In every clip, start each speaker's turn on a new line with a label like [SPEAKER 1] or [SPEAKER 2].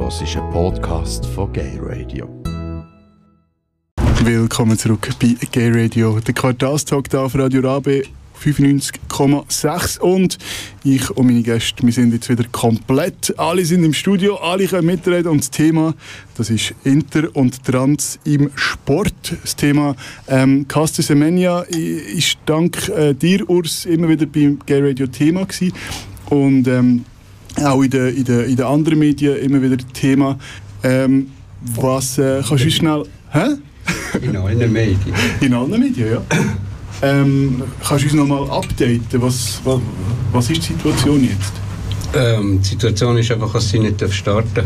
[SPEAKER 1] hörst einen Podcast von Gay Radio.
[SPEAKER 2] Willkommen zurück bei Gay Radio, der Quartalstag hier auf Radio Rabe 95,6 und ich und meine Gäste, wir sind jetzt wieder komplett. Alle sind im Studio, alle können mitreden und das Thema, das ist Inter und Trans im Sport. Das Thema ähm, Caster Semenya ist dank äh, dir, Urs, immer wieder beim Gay Radio Thema gewesen und ähm, auch in den, in, den, in den anderen Medien immer wieder Thema. Ähm, was äh, kannst du schnell... Hä?
[SPEAKER 3] In allen Medien.
[SPEAKER 2] In allen Medien, ja. Ähm, kannst du uns noch mal updaten? Was, was, was ist die Situation jetzt?
[SPEAKER 3] Ähm, die Situation ist einfach, dass sie nicht starten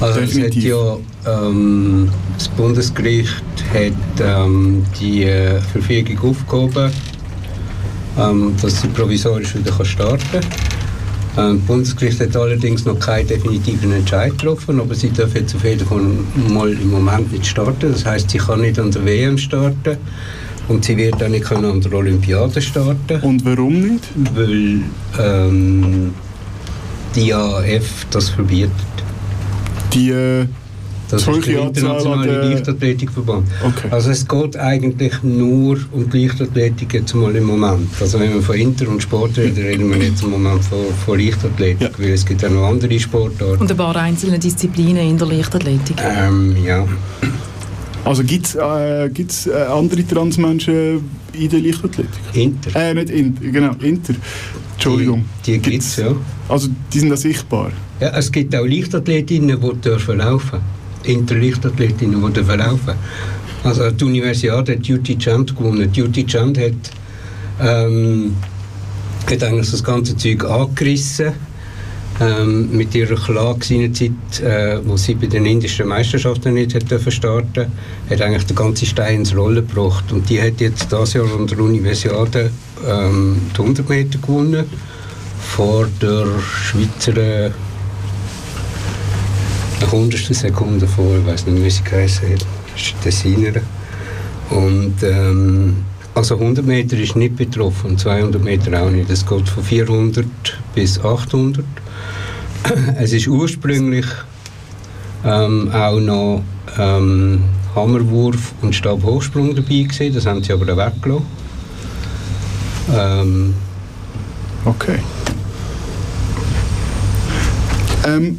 [SPEAKER 3] Also Definitiv. es hat ja, ähm, das Bundesgericht hat ähm, die äh, Verfügung aufgehoben, ähm, dass sie provisorisch wieder starten kann. Ähm, das Bundesgericht hat allerdings noch keinen definitiven Entscheid getroffen, aber sie dürfen jetzt auf jeden Fall mal im Moment nicht starten. Das heißt, sie kann nicht an der WM starten. Und sie wird auch nicht an der Olympiade starten.
[SPEAKER 2] Und warum nicht?
[SPEAKER 3] Weil ähm, die AF das verbietet.
[SPEAKER 2] Die äh,
[SPEAKER 3] das ist der internationale Leichtathletikverband. Okay. Also es geht eigentlich nur um Leichtathletik jetzt mal im Moment. Also wenn wir von Inter und Sport reden, reden wir jetzt im Moment von, von Leichtathletik, ja. weil es gibt auch noch andere Sportarten.
[SPEAKER 4] Und ein paar einzelne Disziplinen in der Leichtathletik.
[SPEAKER 3] Ähm, ja.
[SPEAKER 2] Also gibt es äh, gibt's, äh, andere Transmenschen in der Leichtathletik?
[SPEAKER 3] Inter.
[SPEAKER 2] Äh, nicht Inter, genau, Inter. Entschuldigung.
[SPEAKER 3] Die, die gibt es, ja.
[SPEAKER 2] Also die sind da sichtbar?
[SPEAKER 3] Ja, es gibt auch Leichtathletinnen, die dürfen laufen. Inter-Leichtathletinnen, die dürfen laufen. Also die Universität hat Duty Chant gewonnen. Duty Chant hat, ähm, hat eigentlich das ganze Zeug angerissen ähm, mit ihrer Klage seinerzeit, äh, wo sie bei den indischen Meisterschaften nicht hätte starten hat eigentlich der ganze Stein ins Rollen gebracht. Und die hat jetzt dieses Jahr an der Universiade ähm, die 100 Meter gewonnen vor der Schweizer äh, eine hundertstel Sekunde vor, ich weiß nicht, wie sie geheißen hat, Tessiner. Und ähm, also 100 Meter ist nicht betroffen und 200 Meter auch nicht. Es geht von 400 bis 800. es ist ursprünglich ähm, auch noch ähm, Hammerwurf und Stabhochsprung dabei gewesen. Das haben sie aber weggelassen. Ähm,
[SPEAKER 2] okay. Ähm,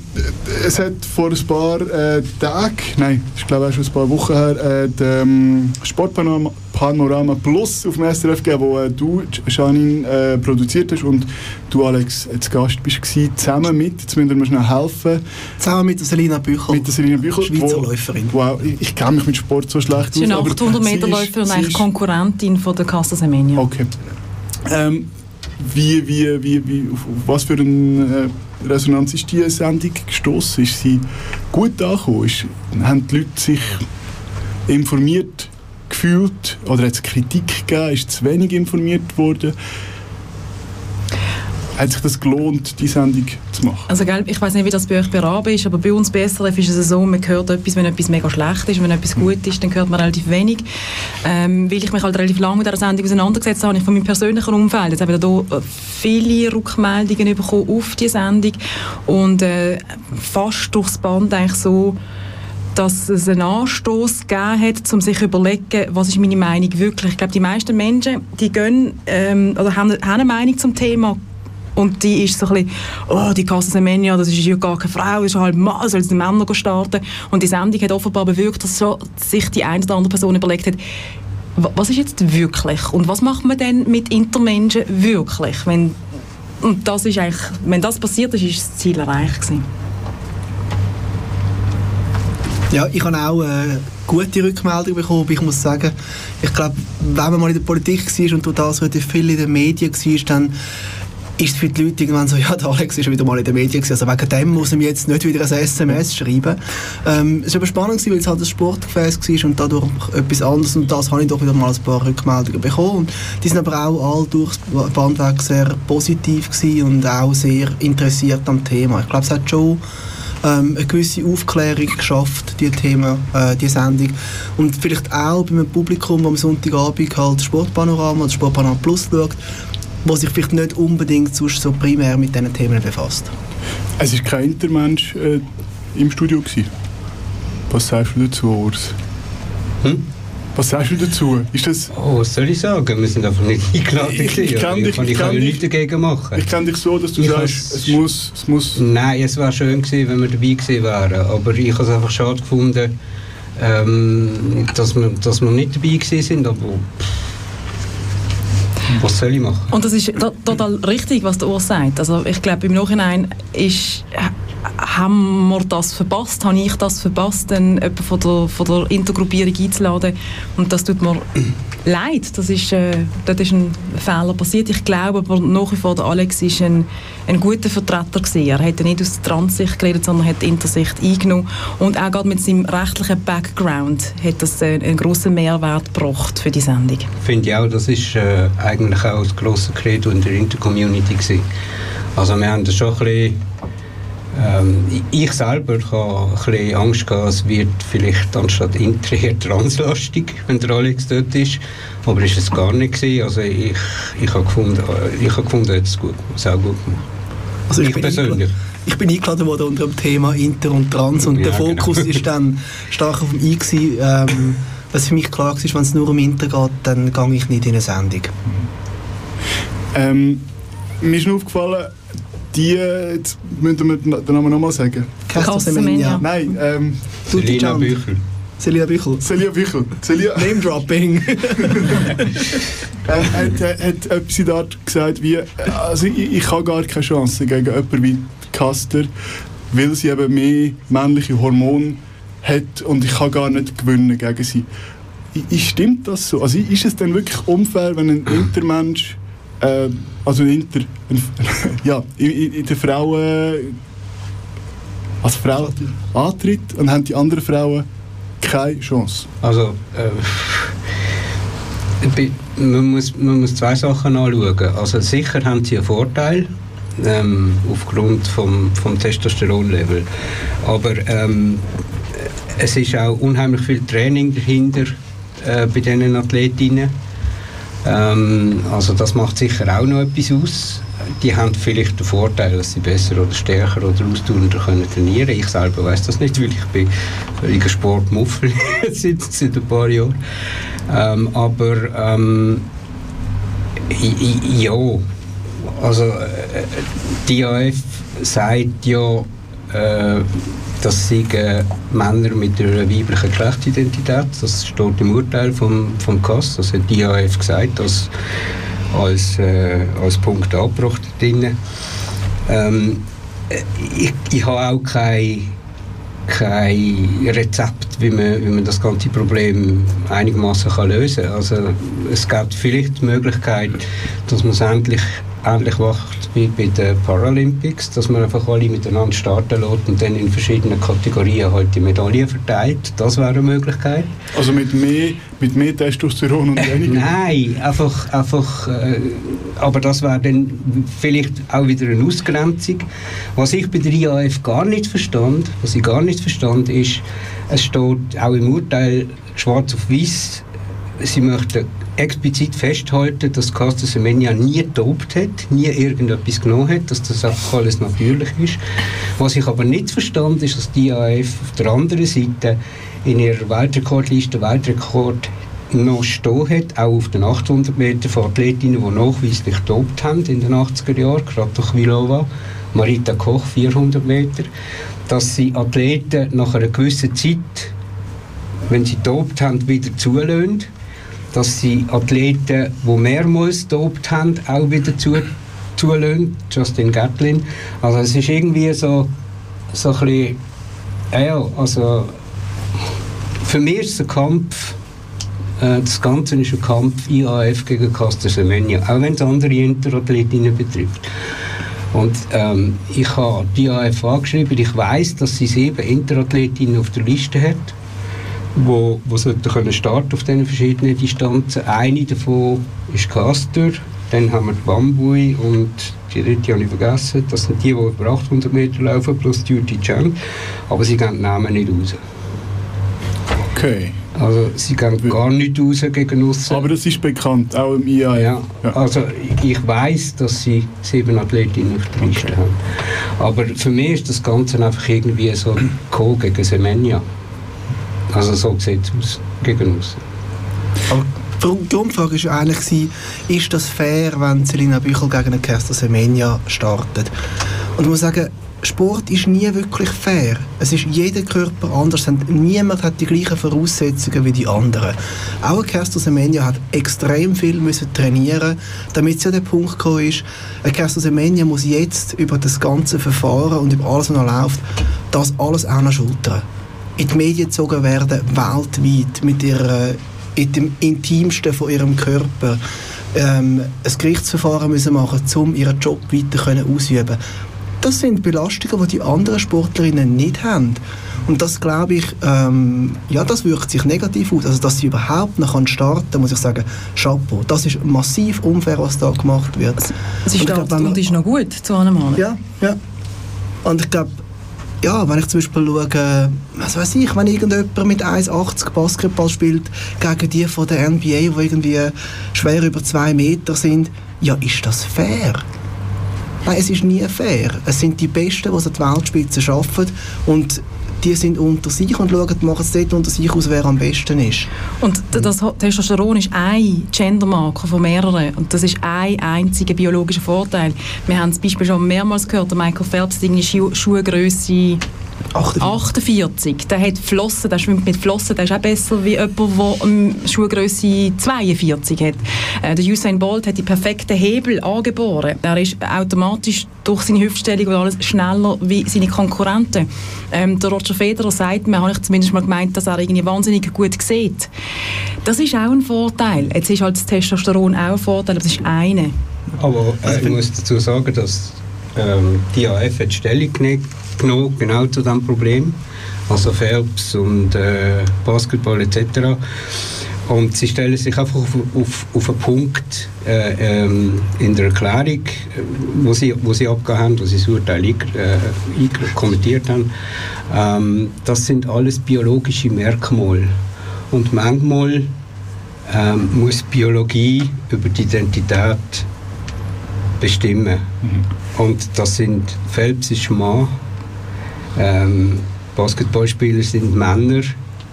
[SPEAKER 2] es hat vor ein paar äh, Tagen, nein, ich glaube auch schon ein paar Wochen her, äh, den Sportpanorama Panorama Plus auf dem SRF gegeben, wo äh, du, Janine, äh, produziert hast und du, Alex, als Gast bist gewesen, zusammen mit, jetzt müssen wir schnell helfen.
[SPEAKER 5] Zusammen mit der Selina Büchel.
[SPEAKER 2] Mit der Selina Büchel.
[SPEAKER 5] Schweizer wo, Läuferin.
[SPEAKER 2] Wow, ich, ich kenne mich mit Sport so schlecht
[SPEAKER 4] sie aus. Sie ist eine 800 Meter Läuferin und eigentlich Konkurrentin von der Casa Semenya.
[SPEAKER 2] Okay. Ähm, wie, wie, wie, wie, auf, was für eine äh, Resonanz ist diese Sendung gestoßen? Ist sie gut angekommen? Ist, haben die Leute sich informiert gefühlt? Oder hat es Kritik gegeben? Ist zu wenig informiert worden? Hat sich das gelohnt, die Sendung zu machen?
[SPEAKER 4] Also, gell, ich weiß nicht, wie das bei euch bei Rabe ist, aber bei uns bei SRF ist es so, man hört etwas, wenn etwas mega schlecht ist. Wenn etwas hm. gut ist, dann hört man relativ wenig. Ähm, weil ich mich halt relativ lange mit dieser Sendung auseinandergesetzt habe, habe ich von meinem persönlichen Umfeld jetzt habe ich da viele Rückmeldungen bekommen auf die Sendung und äh, fast durchs Band eigentlich so dass es einen Anstoß gegeben hat, um sich zu überlegen, was ist meine Meinung wirklich. Ich glaube, die meisten Menschen, die gehen, ähm, oder haben, haben eine Meinung zum Thema und die ist so ein bisschen, oh, die Casa Semenya, das ist ja gar keine Frau, das ist halt Mann, soll die Männer starten. Und die Sendung hat offenbar bewirkt, dass so sich die eine oder andere Person überlegt hat, was ist jetzt wirklich und was macht man denn mit Intermenschen wirklich, wenn und das ist eigentlich, wenn das passiert ist, ist das Ziel erreicht gewesen.
[SPEAKER 5] Ja, ich habe auch äh, gute Rückmeldungen bekommen, ich muss sagen, ich glaube, wenn man mal in der Politik war und das heute viel in den Medien war, dann ist es für die Leute irgendwann so, ja, der Alex ist wieder mal in den Medien gewesen, also wegen dem muss er mir jetzt nicht wieder ein SMS schreiben. Ähm, es war aber spannend, weil es halt ein Sportgefäß war und dadurch etwas anderes und das habe ich doch wieder mal ein paar Rückmeldungen bekommen und die sind aber auch alle durchs Bandweg sehr positiv gewesen und auch sehr interessiert am Thema. Ich glaube, es hat schon ähm, eine gewisse Aufklärung geschafft, die Themen, äh, die Sendung. Und vielleicht auch beim Publikum, das am Sonntagabend halt Sportpanorama oder Sportpanorama Plus schaut, wo sich vielleicht nicht unbedingt so primär mit diesen Themen befasst.
[SPEAKER 2] Es war kein Intermensch äh, im Studio. Gewesen. Was sagst du dazu, Urs?
[SPEAKER 3] Hm?
[SPEAKER 2] Was sagst du dazu? Ist das,
[SPEAKER 3] Oh, was soll ich sagen? Wir sind einfach nicht eingeladen.
[SPEAKER 2] Ich- ich kann dich-
[SPEAKER 3] ich, kann,
[SPEAKER 2] ich
[SPEAKER 3] ich kann
[SPEAKER 2] kann
[SPEAKER 3] nichts dagegen machen.
[SPEAKER 2] ich kenne dich so, dass du
[SPEAKER 3] Ich
[SPEAKER 2] sagst, es muss, es muss...
[SPEAKER 3] Nein, es wäre schön gewesen, wenn wir dabei gewesen wären. Aber ich habe es einfach schade gefunden, ähm, dass, wir, dass wir nicht dabei gewesen sind. Aber pff, was soll ich machen?
[SPEAKER 4] Und das ist to- total richtig, was der Urs sagt. Also ich glaube, im Nachhinein ist, ha- haben wir das verpasst, habe ich das verpasst, dann jemanden von der, von der Intergruppierung einzuladen. Und das tut mir leid. Das ist, äh, dort ist ein Fehler passiert. Ich glaube aber nach wie vor, der Alex ist ein, ein guter Vertreter gewesen. Er hat nicht aus der Transsicht geredet, sondern hat Intersicht eingenommen. Und auch gerade mit seinem rechtlichen Background hat das äh, einen grossen Mehrwert gebracht für die Sendung.
[SPEAKER 3] Finde ich auch, das ist äh, eigentlich auch das grosse Credo in der Intercommunity. Also wir haben das schon ein bisschen, ähm, ich ich selber habe ein bisschen Angst gehabt, es wird vielleicht anstatt Inter eher translastig, wenn der Alex dort ist. Aber ist es gar nicht gewesen. Also ich, ich habe gefunden, äh, ich habe gefunden, er hat es gut, es auch gut gemacht.
[SPEAKER 5] Also
[SPEAKER 3] Ich
[SPEAKER 5] bin
[SPEAKER 3] persönlich.
[SPEAKER 5] eingeladen- Ich bin eingeladen worden unter dem Thema Inter und Trans und der
[SPEAKER 3] Ja, genau.
[SPEAKER 5] Fokus ist dann stark auf dem I gewesen. Ähm, was für mich klar war, wenn es nur um Inter geht, dann gehe ich nicht in eine Sendung.
[SPEAKER 2] Ähm, mir ist nur aufgefallen, die, jetzt müssen wir den Namen nochmal sagen.
[SPEAKER 5] Semenya.
[SPEAKER 2] Nein, ähm,
[SPEAKER 3] Selina. Büchel.
[SPEAKER 5] Celia Büchel.
[SPEAKER 2] Celia Büchel. Celia
[SPEAKER 5] Name Dropping.
[SPEAKER 2] äh, hat, hat, hat etwas in der Art gesagt wie, äh, also ich, ich habe gar keine Chance gegen jemanden wie Caster, weil sie eben mehr männliche Hormone hat und ich kann gar nicht gewinnen gegen sie. I- i- Stimmt das so? Also ist es denn wirklich unfair, wenn ein Intermensch, äh, also Inter, ein, ja, in, in, in der Frauen als Frau antritt und haben die anderen Frauen keine Chance?
[SPEAKER 3] Also, äh, man, muss, man muss zwei Sachen anschauen. Also sicher haben sie einen Vorteil ähm, aufgrund vom, vom Testosteronlevel. Aber ähm, es ist auch unheimlich viel Training dahinter äh, bei diesen Athletinnen. Ähm, also das macht sicher auch noch etwas aus. Die haben vielleicht den Vorteil, dass sie besser oder stärker oder ausdauernder können trainieren Ich selber weiß das nicht, weil ich bin völliger Sportmuffel seit, seit ein paar Jahren. Ähm, aber ähm, ja, also äh, die AF sagt ja, äh, das sind äh, Männer mit einer weiblichen Geschlechtsidentität. Das steht im Urteil vom, vom KAS. Das hat die AF gesagt, als, als, äh, als Punkt angebracht drin. Ähm, äh, ich, ich habe auch kein, kein Rezept, wie man, wie man das ganze Problem einigermaßen lösen kann. Also, es gibt vielleicht die Möglichkeit, dass man es endlich, endlich macht wie bei den Paralympics, dass man einfach alle miteinander starten lässt und dann in verschiedenen Kategorien halt die Medaillen verteilt. Das wäre eine Möglichkeit.
[SPEAKER 2] Also mit mehr, mit mehr Testosteron und weniger?
[SPEAKER 3] Nein, einfach, einfach äh, aber das wäre dann vielleicht auch wieder eine Ausgrenzung. Was ich bei der IAF gar nicht verstand, was ich gar nicht verstand, ist, es steht auch im Urteil schwarz auf weiß, sie möchten explizit festhalten, dass Caster Semenya nie getobt hat, nie irgendetwas genommen hat, dass das einfach alles natürlich ist. Was ich aber nicht verstand, ist, dass die IAF auf der anderen Seite in ihrer Weltrekordliste Weltrekord noch stehen hat, auch auf den 800 Meter von Athletinnen, die nachweislich getobt haben in den 80er Jahren, gerade durch Vilova, Marita Koch 400 Meter, dass sie Athleten nach einer gewissen Zeit, wenn sie getobt haben, wieder zulassen, dass sie Athleten, die mehrmals getobt haben, auch wieder zu, zulassen, Justin Gatlin. Also es ist irgendwie so, so ein bisschen, ja, also für mich ist es ein Kampf, äh, das Ganze ist ein Kampf IAF gegen Caster Semenya, auch wenn es andere Interathletinnen betrifft. Und ähm, ich habe die IAF angeschrieben, ich weiß, dass sie sieben Interathletinnen auf der Liste hat, wo, wo sollten können starten auf diesen verschiedenen Distanzen. Eine davon ist Caster, dann haben wir Bambui und die dritte habe ich vergessen. Das sind die, die über 800 Meter laufen, plus Duty Chang. Aber sie geben die Namen nicht raus.
[SPEAKER 2] Okay.
[SPEAKER 3] Also sie gehen gar nicht raus gegen uns.
[SPEAKER 2] Aber das ist bekannt, auch im IAF.
[SPEAKER 3] ja,
[SPEAKER 2] Ja.
[SPEAKER 3] also ich weiß, dass sie sieben Athletinnen auf der Liste haben. Aber für mich ist das Ganze einfach irgendwie so Co gegen Semenya. Also so sieht es aus, gegen uns.
[SPEAKER 5] Aber die Grundfrage war eigentlich, ist das fair, wenn Selina Büchel gegen einen Kerstin Semenya startet? Und ich muss sagen, Sport ist nie wirklich fair. Es ist jeder Körper anders. Niemand hat die gleichen Voraussetzungen wie die anderen. Auch Kerstin Semenya hat extrem viel müssen trainieren, damit sie an den Punkt gekommen ist. Kerstin Semenya muss jetzt über das ganze Verfahren und über alles, was noch läuft, das alles auch noch schultern. In die Medien gezogen werden, weltweit, mit ihrer, in dem Intimsten von ihrem Körper. Ähm, ein Gerichtsverfahren müssen machen, um ihren Job weiter ausüben das sind Belastungen, die die anderen Sportlerinnen nicht haben. Und das glaube ich, ähm, ja, das wirkt sich negativ aus. Also, dass sie überhaupt noch starten kann, muss ich sagen, Chapeau. Das ist massiv unfair, was da gemacht wird.
[SPEAKER 4] Es ist, und, glaub, und ist noch gut zu einem Mann.
[SPEAKER 5] Ja, ja. Und ich glaube, ja, wenn ich zum Beispiel schaue, was weiß ich, wenn irgendjemand mit 1,80 Basketball spielt gegen die von der NBA, die irgendwie schwer über zwei Meter sind, ja, ist das fair? Nein, es ist nie fair. Es sind die Besten, die es an die Weltspitze schaffen und die sind unter sich und schauen, machen es dort unter sich aus, wer am besten ist.
[SPEAKER 4] Und das Testosteron ist ein Gendermarker von mehreren und das ist ein einziger biologischer Vorteil. Wir haben zum Beispiel schon mehrmals gehört, Michael Phelps Schu Schuhgröße 48. 48. Der hat Flossen, der schwimmt mit Flossen, der ist auch besser wie jemand, der ähm, Schuhgröße 42 hat. Äh, der Usain Bolt hat die perfekten Hebel angeboren. Er ist automatisch durch seine Hüftstellung und alles schneller wie seine Konkurrenten. Ähm, der Roger Federer sagt mir, habe ich zumindest mal gemeint, dass er irgendwie wahnsinnig gut sieht. Das ist auch ein Vorteil. Jetzt ist halt das Testosteron auch ein Vorteil, aber das ist eine.
[SPEAKER 3] Aber äh, ich muss dazu sagen, dass ähm, die AF hat Stellung genommen, genau zu diesem Problem, also Phelps und äh, Basketball etc. Und sie stellen sich einfach auf, auf, auf einen Punkt äh, ähm, in der Erklärung, wo sie, wo sie abgegeben haben, wo sie das Urteil äh, kommentiert haben. Ähm, das sind alles biologische Merkmale. Und manchmal ähm, muss Biologie über die Identität bestimmen. Mhm. Und das sind Phelps ist Mann, ähm, Basketballspieler sind Männer,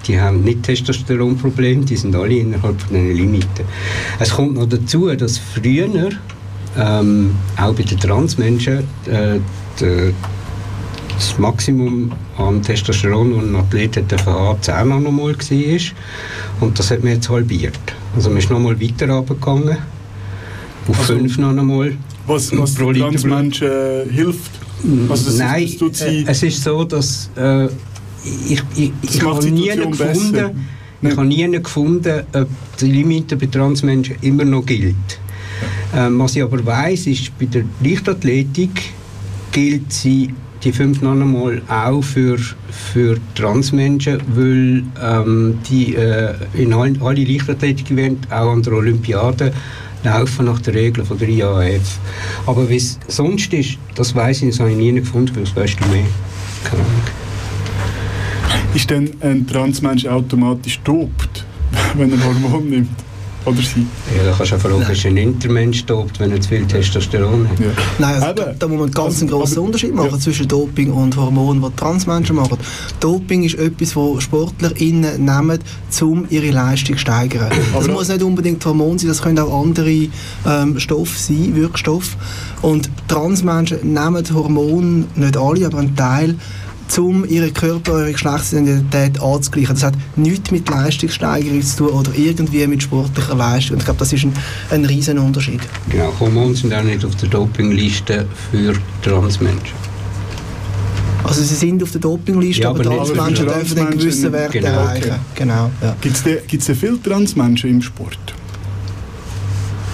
[SPEAKER 3] die haben nicht Testosteronprobleme, die sind alle innerhalb von den Limiten. Es kommt noch dazu, dass früher ähm, auch bei den Transmenschen äh, das Maximum an Testosteron, das ein Athlet hat haben, 10 Nanomol war. Und das hat man jetzt halbiert. Also man ist noch mal weiter runtergegangen, auf also, 5 Nanomol.
[SPEAKER 2] Was, was Transmenschen äh, hilft?
[SPEAKER 3] Also das, Nein, das, das äh, es ist so, dass äh, ich, ich, ich habe nie gefunden, ich habe nie gefunden, ob die Limite bei Transmenschen immer noch gilt. Ähm, was ich aber weiß, ist, bei der Leichtathletik gilt sie die 5 Nanomol auch für, für Transmenschen, weil ähm, die äh, in all, alle Leichtathletik-Events, auch an der Olympiade, laufen nach den Regeln von der IAF. Aber wie es sonst ist, das weiß ich, das habe ich nie gefunden, weil das weißt du mehr.
[SPEAKER 2] Ist denn ein Transmensch automatisch dopt, wenn er Hormon nimmt? Oder sie?
[SPEAKER 3] Ja, da kannst du einfach schauen, ist ein Intermensch tobt, wenn er zu viel Testosteron hat. Ja.
[SPEAKER 5] Nein, also da, da, muss man ganz einen grossen aber, Unterschied machen ja. zwischen Doping und Hormonen, die Transmenschen machen. Doping ist etwas, was SportlerInnen nehmen, um ihre Leistung zu steigern. das muss nicht unbedingt Hormon sein, das können auch andere ähm, Stoffe sein, Wirkstoffe. Und Transmenschen nehmen Hormone, nicht alle, aber einen Teil, um ihre Körper, ihre Geschlechtsidentität anzugleichen. Das hat nichts mit Leistungssteigerung zu tun oder irgendwie mit sportlicher Leistung. Und ich glaube, das ist ein, ein riesen Unterschied.
[SPEAKER 3] Genau, Hormone sind auch nicht auf der Dopingliste für Transmenschen.
[SPEAKER 5] Also sie sind auf der Dopingliste, ja, aber, aber Transmenschen dürfen einen gewissen Wert genau, erreichen. Okay. Genau,
[SPEAKER 2] ja. Gibt es viele Transmenschen im Sport?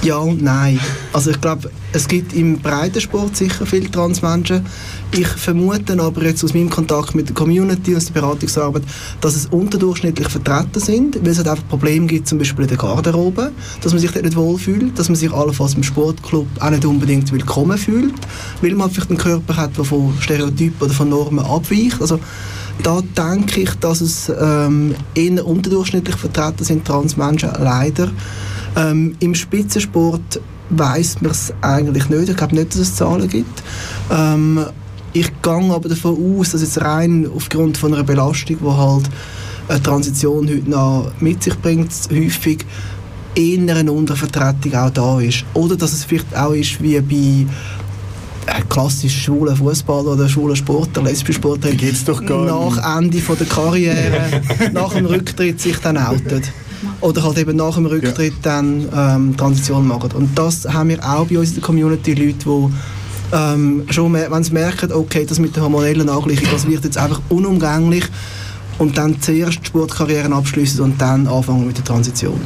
[SPEAKER 5] Ja und nein. Also ich glaube, es gibt im Breitensport sicher viele Transmenschen. Ich vermute aber jetzt aus meinem Kontakt mit der Community, aus der Beratungsarbeit, dass es unterdurchschnittlich vertreten sind, weil es halt einfach Probleme gibt, zum Beispiel in der Garderobe, dass man sich dort nicht wohlfühlt, dass man sich allenfalls im Sportclub auch nicht unbedingt willkommen fühlt, weil man vielleicht einen Körper hat, der von Stereotypen oder von Normen abweicht. Also da denke ich, dass es ähm, eher unterdurchschnittlich vertreten sind, Transmenschen, leider. Ähm, Im Spitzensport weiß man es eigentlich nicht. Ich glaube nicht, dass es Zahlen gibt. Ähm, Ich gehe aber davon aus, dass jetzt rein aufgrund von einer Belastung, die halt eine Transition heute noch mit sich bringt, häufig eher eine Untervertretung auch da ist. Oder dass es vielleicht auch ist wie bei äh, klassisch schwulen Fußballer oder schwulen Sportler, lesbischen Sportler,
[SPEAKER 2] Die geht's doch gar
[SPEAKER 5] nach Ende von der Karriere, nach dem Rücktritt sich dann outet. Oder halt eben nach dem Rücktritt dann ähm, Transition machen. Und das haben wir auch bei uns in der Community, Leute, die ähm, schon, mer- wenn sie merken, okay, das mit der hormonellen Angleichung, das wird jetzt einfach unumgänglich und dann zuerst die Sportkarrieren abschließen und dann anfangen mit der Transition.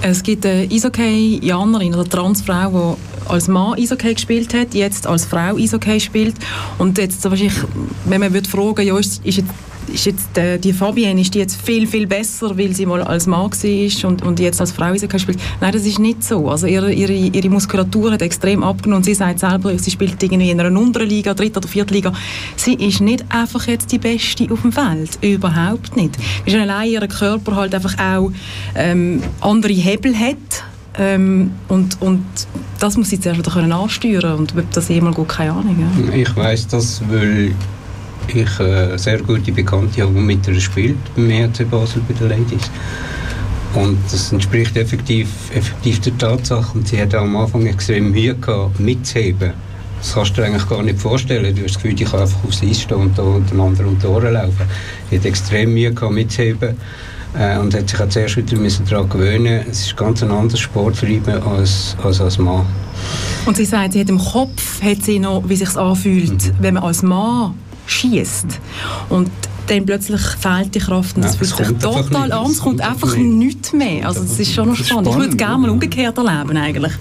[SPEAKER 4] Es gibt eine Eishockey-Janerin, eine Transfrau, die als Mann Eishockey gespielt hat, jetzt als Frau Eishockey spielt. Und jetzt wahrscheinlich, wenn man würde fragen, ja, ist, ist jetzt, ist jetzt äh, die Fabienne ist die jetzt viel, viel besser, weil sie mal als Mann war und, und jetzt als Frau spielt. Nein, das ist nicht so. Also ihre, ihre, ihre Muskulatur hat extrem abgenommen. Sie sagt selber, sie spielt irgendwie in einer unteren Liga, dritten oder vierten Liga. Sie ist nicht einfach jetzt die Beste auf dem Feld. Überhaupt nicht. Weil schon allein ihr Körper halt einfach auch ähm, andere Hebel hat. Ähm, und, und das muss sie zuerst wieder ansteuern und ob das jemals gut, keine Ahnung. Ja.
[SPEAKER 3] Ich weiß das, weil ich äh, sehr gute Bekannte habe, die mit ihr spielt, beim ERC Basel bei den Ladies. Und das entspricht effektiv, effektiv der Tatsache. Und sie hat auch am Anfang extrem Mühe gehabt, mitzuheben. Das kannst du dir eigentlich gar nicht vorstellen. Du hast das Gefühl, ich kann einfach aufs Eis stehen und da den anderen um die Ohren laufen. Sie hat extrem Mühe gehabt, mitzuheben. Äh, und hat sich auch zuerst wieder müssen daran gewöhnen Es ist ganz ein anderes Sporttreiben als, als als Mann.
[SPEAKER 4] Und sie sagt, sie hat im Kopf hat sie noch, wie sich anfühlt, wenn man als Mann schießt und dann plötzlich fehlt die Kraft und
[SPEAKER 3] Ja,
[SPEAKER 4] das fühlt
[SPEAKER 3] es
[SPEAKER 4] sich total an. Es
[SPEAKER 3] Es
[SPEAKER 4] kommt einfach
[SPEAKER 3] nicht.
[SPEAKER 4] nichts mehr. Also das ist schon noch
[SPEAKER 2] ist
[SPEAKER 4] spannend. Ich würde es
[SPEAKER 2] spannend,
[SPEAKER 4] gerne mal umgekehrt erleben eigentlich.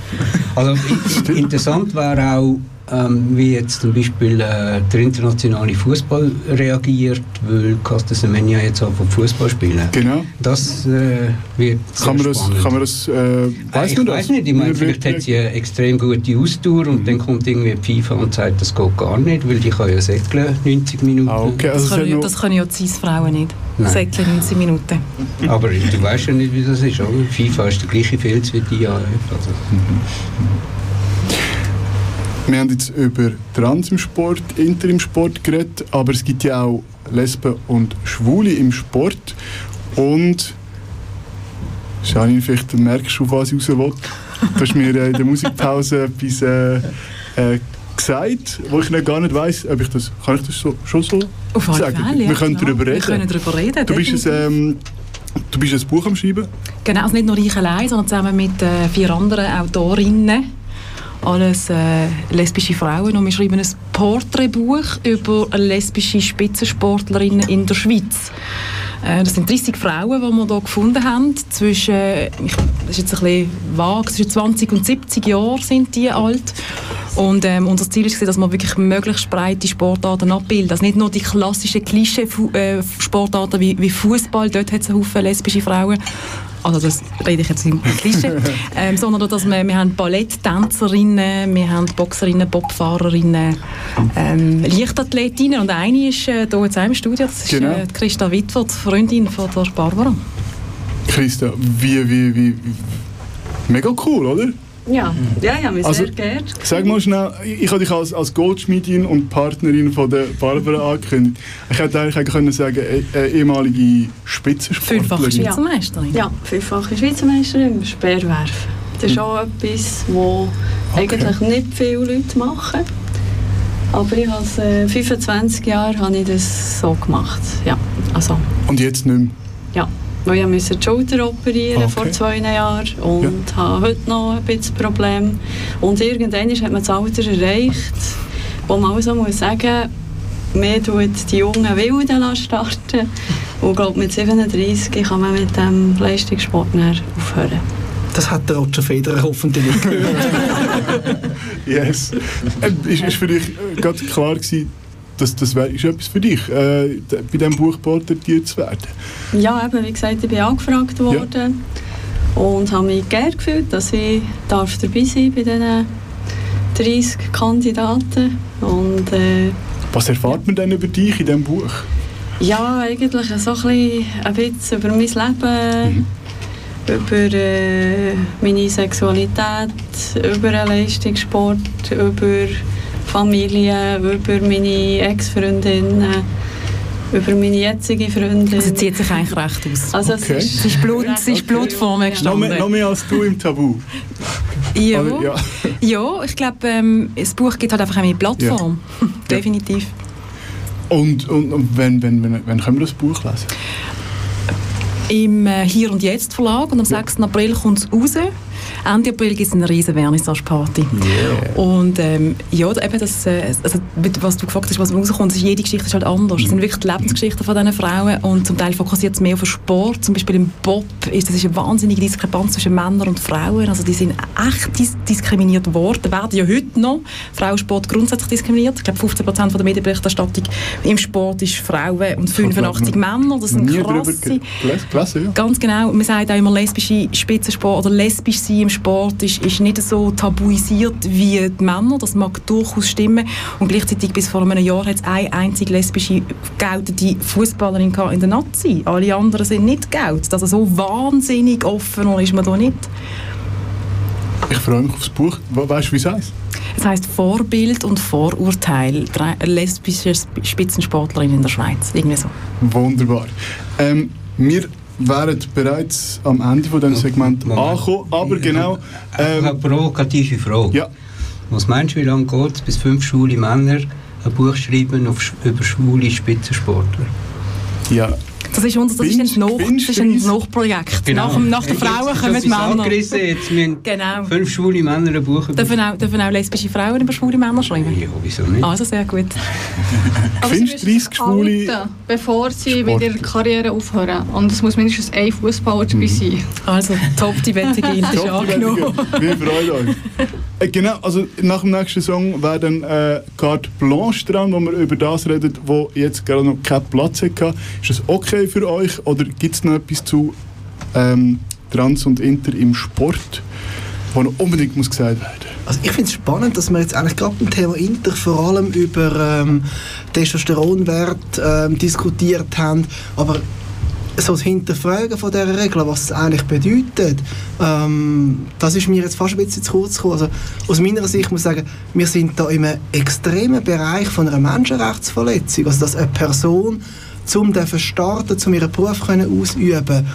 [SPEAKER 3] Also interessant wäre auch, ähm, wie jetzt zum Beispiel äh, der internationale Fußball reagiert, weil Caster Semenya jetzt auch Fußball spielen.
[SPEAKER 2] Genau.
[SPEAKER 3] Das äh, wird sehr
[SPEAKER 2] Kann man das,
[SPEAKER 3] spannend.
[SPEAKER 2] kann man das äh,
[SPEAKER 3] Äh,
[SPEAKER 2] weiss
[SPEAKER 3] ich
[SPEAKER 2] man das?
[SPEAKER 3] weiß nicht, ich meine, vielleicht hat sie eine extrem gute Ausdauer und dann kommt irgendwie FIFA und sagt, das geht gar nicht, weil die kann ja säckeln 90 Minuten.
[SPEAKER 2] Ah, okay.
[SPEAKER 4] Das
[SPEAKER 2] Also hat
[SPEAKER 4] können, das können ja die Cis-Frauen nicht. Säckchen 90 Minuten.
[SPEAKER 3] Aber du weißt ja nicht, wie das ist, oder? FIFA ist der gleiche Filz wie die AF. Also.
[SPEAKER 2] Wir haben jetzt über Trans im Sport, Inter im Sport geredet, aber es gibt ja auch Lesben und Schwule im Sport. Und Janine, vielleicht merkst du, was ich raus will. Du hast mir in der Musikpause etwas äh, äh, gesagt, wo ich noch gar nicht weiss, ob ich das, kann ich das so, schon so
[SPEAKER 4] Auf
[SPEAKER 2] sagen?
[SPEAKER 4] Fälle, ja,
[SPEAKER 2] Wir können
[SPEAKER 4] klar.
[SPEAKER 2] darüber
[SPEAKER 4] Wir
[SPEAKER 2] reden.
[SPEAKER 4] können darüber reden.
[SPEAKER 2] Du bist, ein, ähm, du bist ein Buch am Schreiben.
[SPEAKER 4] Genau, also nicht nur ich allein, sondern zusammen mit äh, vier anderen Autorinnen. Alles äh, lesbische Frauen. Und wir schreiben ein Porträtbuch über lesbische Spitzensportlerinnen in der Schweiz. Äh, das sind 30 Frauen, die wir hier gefunden haben. Zwischen, ich, das ist jetzt ein bisschen vage, zwischen 20 und 70 Jahren sind die alt. Und ähm, unser Ziel ist, dass wir wirklich möglichst breite Sportarten abbilden. Also nicht nur die klassischen Klischee-Sportarten wie, wie Fußball, dort hat es Haufen lesbische Frauen. Also das rede ich jetzt im Klischee. ähm, sondern dass wir, wir haben Balletttänzerinnen, wir haben Boxerinnen, Bobfahrerinnen, ähm, Leichtathletinnen und eine ist äh, hier jetzt im Studio, das ist
[SPEAKER 2] Genau.
[SPEAKER 4] äh, Christa Wittwer, die Freundin von der Barbara.
[SPEAKER 2] Christa, wie, wie, wie, wie mega cool, oder?
[SPEAKER 6] Ja, ja, ich habe mich
[SPEAKER 2] Also-
[SPEAKER 6] sehr geehrt.
[SPEAKER 2] Sag mal schnell, ich habe dich als, als Goldschmiedin und Partnerin von der Barbara angekündigt. Ich hätte eigentlich auch können sagen, eh- äh, ehemalige Spitzensportlerin.
[SPEAKER 4] Fünffache Schweizer Meisterin.
[SPEAKER 6] Ja, fünffache Schweizer Meisterin im Speerwerfen. Das ist auch etwas, was eigentlich nicht viele Leute machen. Aber ich habe äh, 25 Jahre habe ich das so gemacht. Ja, also,
[SPEAKER 2] Und jetzt nicht mehr.
[SPEAKER 6] ja. Weil ich musste die Schulter operieren
[SPEAKER 2] Okay.
[SPEAKER 6] vor zwei Jahren und habe heute noch ein bisschen Problem. Und irgendwann hat man das Alter erreicht, wo man auch so muss sagen mehr tut die jungen Wilden starten Und glaube, mit 37 kann man mit dem Leistungssport aufhören.
[SPEAKER 5] Das hat der Roger Federer hoffentlich nicht gehört.
[SPEAKER 2] Yes. Ähm, ist, ist für dich äh, gerade klar gewesen, dass das wär, ist etwas für dich, äh, bei diesem Buch porträtiert zu werden?
[SPEAKER 6] Ja, eben, wie gesagt, ich bin angefragt worden und habe mich geehrt gefühlt, dass ich darf dabei sein bei diesen 30 Kandidaten. Und äh,
[SPEAKER 2] Was erfahrt man denn über dich in diesem Buch?
[SPEAKER 6] ja, eigentlich so ein bisschen, über mein Leben, über äh, meine Sexualität, über den Leistungssport, über Familie, über meine Ex-Freundinnen, über meine jetzige Freundin.
[SPEAKER 4] Also zieht sich eigentlich recht aus.
[SPEAKER 6] Also
[SPEAKER 2] Okay.
[SPEAKER 6] es ist,
[SPEAKER 4] Es ist Blut, es ist Blut vor mir
[SPEAKER 2] Noch
[SPEAKER 4] gestanden.
[SPEAKER 2] mehr, noch mehr als du im Tabu.
[SPEAKER 4] Ja.
[SPEAKER 2] Ja.
[SPEAKER 4] ja, ich glaube, ähm, das Buch gibt halt einfach eine Plattform. Definitiv.
[SPEAKER 2] Und, und, und wenn, wenn, wenn, wenn können wir das Buch lesen?
[SPEAKER 4] Im äh, Hier und Jetzt Verlag und am 6. April kommt es raus. Ende April gibt es eine riesen Vernissage-Party. Und ähm, ja, eben das, äh, also, was du gefragt hast, was rauskommt, ist, jede Geschichte ist halt anders. Es sind wirklich die Lebensgeschichten von diesen Frauen und zum Teil fokussiert es mehr auf den Sport. Zum Beispiel im Bob ist das ist eine wahnsinnige Diskrepanz zwischen Männern und Frauen. Also die sind echt dis diskriminiert worden, werden ja heute noch. Frauensport grundsätzlich diskriminiert. Ich glaube 15 Prozent der Medienberichterstattung im Sport ist Frauen und 85 Männer. Das sind krasse...
[SPEAKER 2] gelesen, ja.
[SPEAKER 4] Ganz genau. Man sagt auch immer, lesbische Spitzensport oder lesbisch sein im Sport ist, ist nicht so tabuisiert wie die Männer. Das mag durchaus stimmen. Und gleichzeitig bis vor einem Jahr hat es eine einzige lesbische geltende Fußballerin in der Nazi. Alle anderen sind nicht geltend. Also so wahnsinnig offen ist man da nicht.
[SPEAKER 2] Ich freue mich aufs Buch. We- Weißt du, wie es heißt?
[SPEAKER 4] Es heißt Vorbild und Vorurteil. Lesbische Sp- Spitzensportlerin in der Schweiz. Irgendwie so.
[SPEAKER 2] Wunderbar. Ähm, wir wären bereits am Ende von diesem Segment
[SPEAKER 3] Moment.
[SPEAKER 2] angekommen, aber genau...
[SPEAKER 3] eine
[SPEAKER 2] Ähm,
[SPEAKER 3] provokative Frage.
[SPEAKER 2] ja,
[SPEAKER 3] Was meinst du, wie lange geht es, bis fünf schwule Männer ein Buch schreiben auf, über schwule Spitzensportler?
[SPEAKER 2] ja.
[SPEAKER 4] Das ist, unser, das ist ein, Noch, das ist ein Nachprojekt. Nach, nach den Frauen kommen die Männer.
[SPEAKER 3] Jetzt müssen
[SPEAKER 4] Genau.
[SPEAKER 3] fünf schwule Männer ein Buch.
[SPEAKER 4] Dürfen auch, dürfen auch lesbische Frauen über schwule Männer schreiben?
[SPEAKER 3] Ja, wieso nicht?
[SPEAKER 4] Also sehr gut.
[SPEAKER 2] Findest du
[SPEAKER 7] müssen
[SPEAKER 2] 30 Schwule
[SPEAKER 7] halten, bevor sie
[SPEAKER 2] Sportler?
[SPEAKER 7] mit ihrer Karriere aufhören. Und es muss mindestens ein Fußballer dabei sein.
[SPEAKER 4] Also top, die Wette gilt, ist angenommen.
[SPEAKER 2] Wir freuen uns. Äh, genau, also nach dem nächsten Song wäre dann äh, Carte Blanche dran, wo wir über das reden, wo jetzt gerade noch keinen Platz hatte. Ist das okay für euch oder gibt es noch etwas zu ähm, Trans und Inter im Sport, was noch unbedingt muss gesagt werden
[SPEAKER 5] Also ich finde es spannend, dass wir jetzt eigentlich gerade beim Thema Inter vor allem über ähm, Testosteronwert ähm, diskutiert haben, aber so das Hinterfragen von dieser Regel, was es eigentlich bedeutet, ähm, das ist mir jetzt fast ein bisschen zu kurz gekommen. Also aus meiner Sicht muss ich sagen, wir sind da in einem extremen Bereich von einer Menschenrechtsverletzung. Also dass eine Person, um starten, um ihren Beruf können ausüben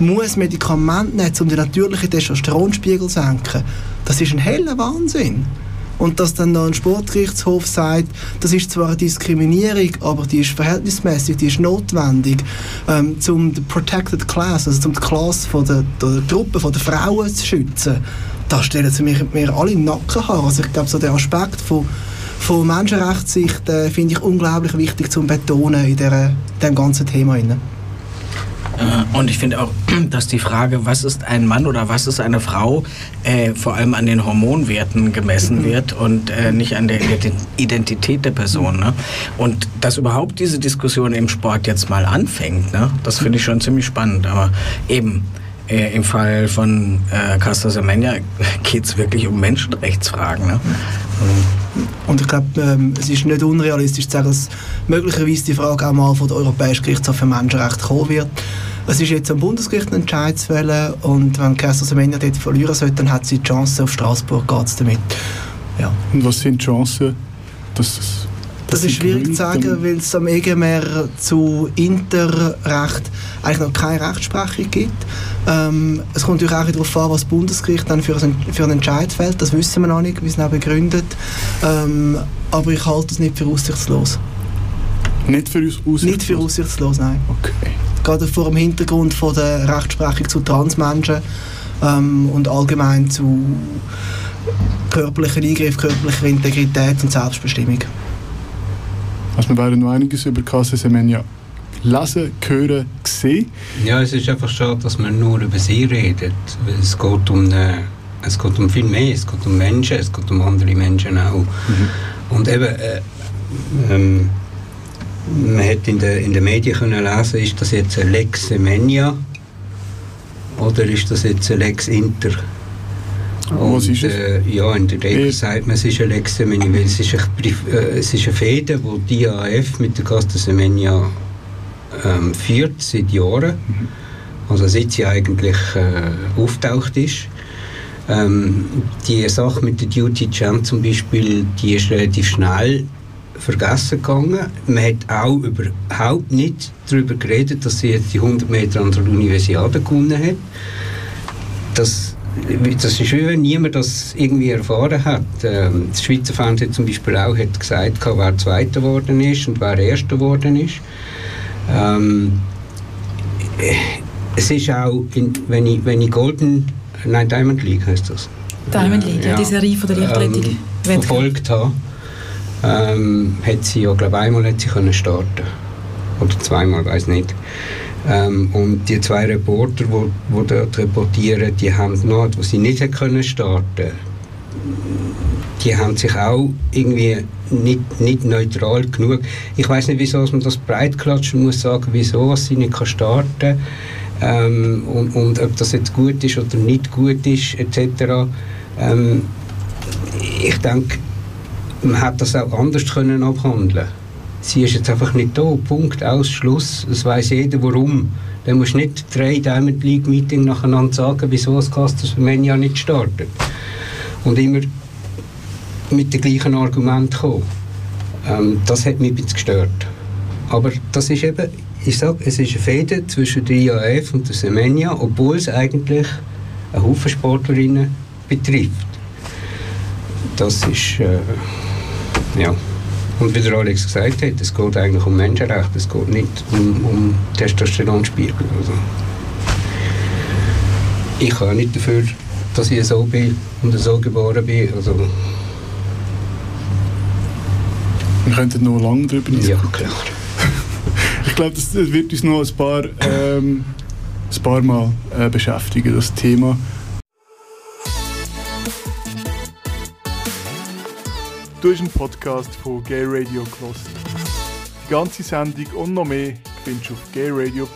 [SPEAKER 5] muss Medikamente nehmen, um den natürlichen Testosteronspiegel zu senken. Das ist ein heller Wahnsinn. Und dass dann noch ein Sportgerichtshof sagt, das ist zwar eine Diskriminierung, aber die ist verhältnismäßig, die ist notwendig, ähm, um die Protected Class, also um die Klasse von der, der Gruppe von der Frauen zu schützen. Da stellen sie mir, mir alle den Nacken haben. Also ich glaube, so der Aspekt von, von Menschenrechtssicht äh, finde ich unglaublich wichtig zu betonen in diesem ganzen Thema. Rein.
[SPEAKER 8] Äh, Und ich finde auch, dass die Frage, was ist ein Mann oder was ist eine Frau, äh, vor allem an den Hormonwerten gemessen wird und äh, nicht an der Ident- Identität der Person. Ne? Und dass überhaupt diese Diskussion im Sport jetzt mal anfängt, ne? das finde ich schon ziemlich spannend. Aber eben, äh, im Fall von äh, Caster Semenya geht es wirklich um Menschenrechtsfragen. Ne?
[SPEAKER 5] Und ich glaube, ähm, es ist nicht unrealistisch zu sagen, dass möglicherweise die Frage auch mal von der Europäischen Gerichtshof für Menschenrechte kommen wird. Es ist jetzt am Bundesgericht ein Entscheid zu fällen und wenn Kerstin Semenya dort verlieren sollte, dann hat sie die Chance, auf Straßburg geht es damit. Ja.
[SPEAKER 2] Und was sind die Chancen, dass das...
[SPEAKER 5] Das ist schwierig zu sagen, weil es am EGMR zu Interrecht eigentlich noch keine Rechtsprechung gibt. Ähm, es kommt natürlich auch darauf an, was das Bundesgericht dann für einen, für einen Entscheid fällt. Das wissen wir noch nicht, wie es noch begründet. Ähm, aber ich halte es nicht für aussichtslos.
[SPEAKER 2] Nicht für aussichtslos?
[SPEAKER 5] Nicht für aussichtslos, nein.
[SPEAKER 2] Okay.
[SPEAKER 5] Gerade vor dem Hintergrund von der Rechtsprechung zu Transmenschen ähm, und allgemein zu körperlichen Eingriff, körperlicher Integrität und Selbstbestimmung.
[SPEAKER 2] Also wir werden noch einiges über Casa Semenya lesen, hören, sehen.
[SPEAKER 3] Ja, es ist einfach schade, dass man nur über sie redet. Es geht um, eine, es geht um viel mehr. Es geht um Menschen, es geht um andere Menschen auch. Und eben, äh, ähm, man hätte in den in den Medien können lesen, ist das jetzt eine Lex Semenya oder ist das jetzt eine Lex Inter?
[SPEAKER 2] Was ist es?
[SPEAKER 3] Äh, ja, in der Regel
[SPEAKER 2] Eh.
[SPEAKER 3] sagt man, es ist eine Lex Semenya, weil es ist eine, äh, es ist eine Fehde, die die AF mit der Casta Semenya ähm, führt seit Jahren. Also seit sie eigentlich äh, auftaucht ist. Ähm, die Sache mit der Duty Champ zum Beispiel, die ist relativ schnell vergessen gegangen. Man hat auch überhaupt nicht darüber geredet, dass sie jetzt die 100 Meter an der Universiade gewonnen hat. Das, das ist wie wenn niemand das irgendwie erfahren hat. Ähm, das Schweizer Fernsehen zum Beispiel auch hat gesagt, wer Zweiter geworden ist und wer Erster geworden ist. Ähm, es ist auch, in, wenn, ich, wenn ich Golden, nein, Diamond League heißt das.
[SPEAKER 4] Diamond League, ja, ja die Serie von der Leichtathletik.
[SPEAKER 3] Ähm, verfolgt habe, ähm, hat sie ja, glaube einmal hat sie können starten oder zweimal, weiß nicht. Ähm, und die zwei Reporter, die dort reportieren, die haben noch, wo sie nicht können starten, die haben sich auch irgendwie nicht, nicht neutral genug. Ich weiß nicht, wieso man das breitklatschen muss, sagen, wieso was sie nicht kann starten ähm, und, und ob das jetzt gut ist oder nicht gut ist etc. Ähm, ich denke, man hätte das auch anders können abhandeln Sie ist jetzt einfach nicht da. Punkt, aus, Schluss. Es weiß jeder, warum. Dann musst du nicht drei Diamond League Meeting nacheinander sagen, wieso das Casters ja nicht startet. Und immer mit dem gleichen Argument kommen. Ähm, das hat mich ein bisschen gestört. Aber das ist eben, ich sage, es ist eine Fehde zwischen der IAF und der Semenya, obwohl es eigentlich einen Haufen Sportlerinnen betrifft. Das ist, äh, ja. Und wie der Alex gesagt hat, es geht eigentlich um Menschenrechte, es geht nicht um, um Testosteronspiegel. Also, ich kann nicht dafür, dass ich so bin und so geboren bin. Also,
[SPEAKER 2] wir könnten noch lange darüber
[SPEAKER 3] diskutieren. Ja, klar.
[SPEAKER 2] ich glaube, das wird uns noch ein paar, ähm, ein paar Mal äh, beschäftigen, das Thema. Du hast einen Podcast von Gay Radio Kloster. Die ganze Sendung und noch mehr findest du auf gayradio.lgbt.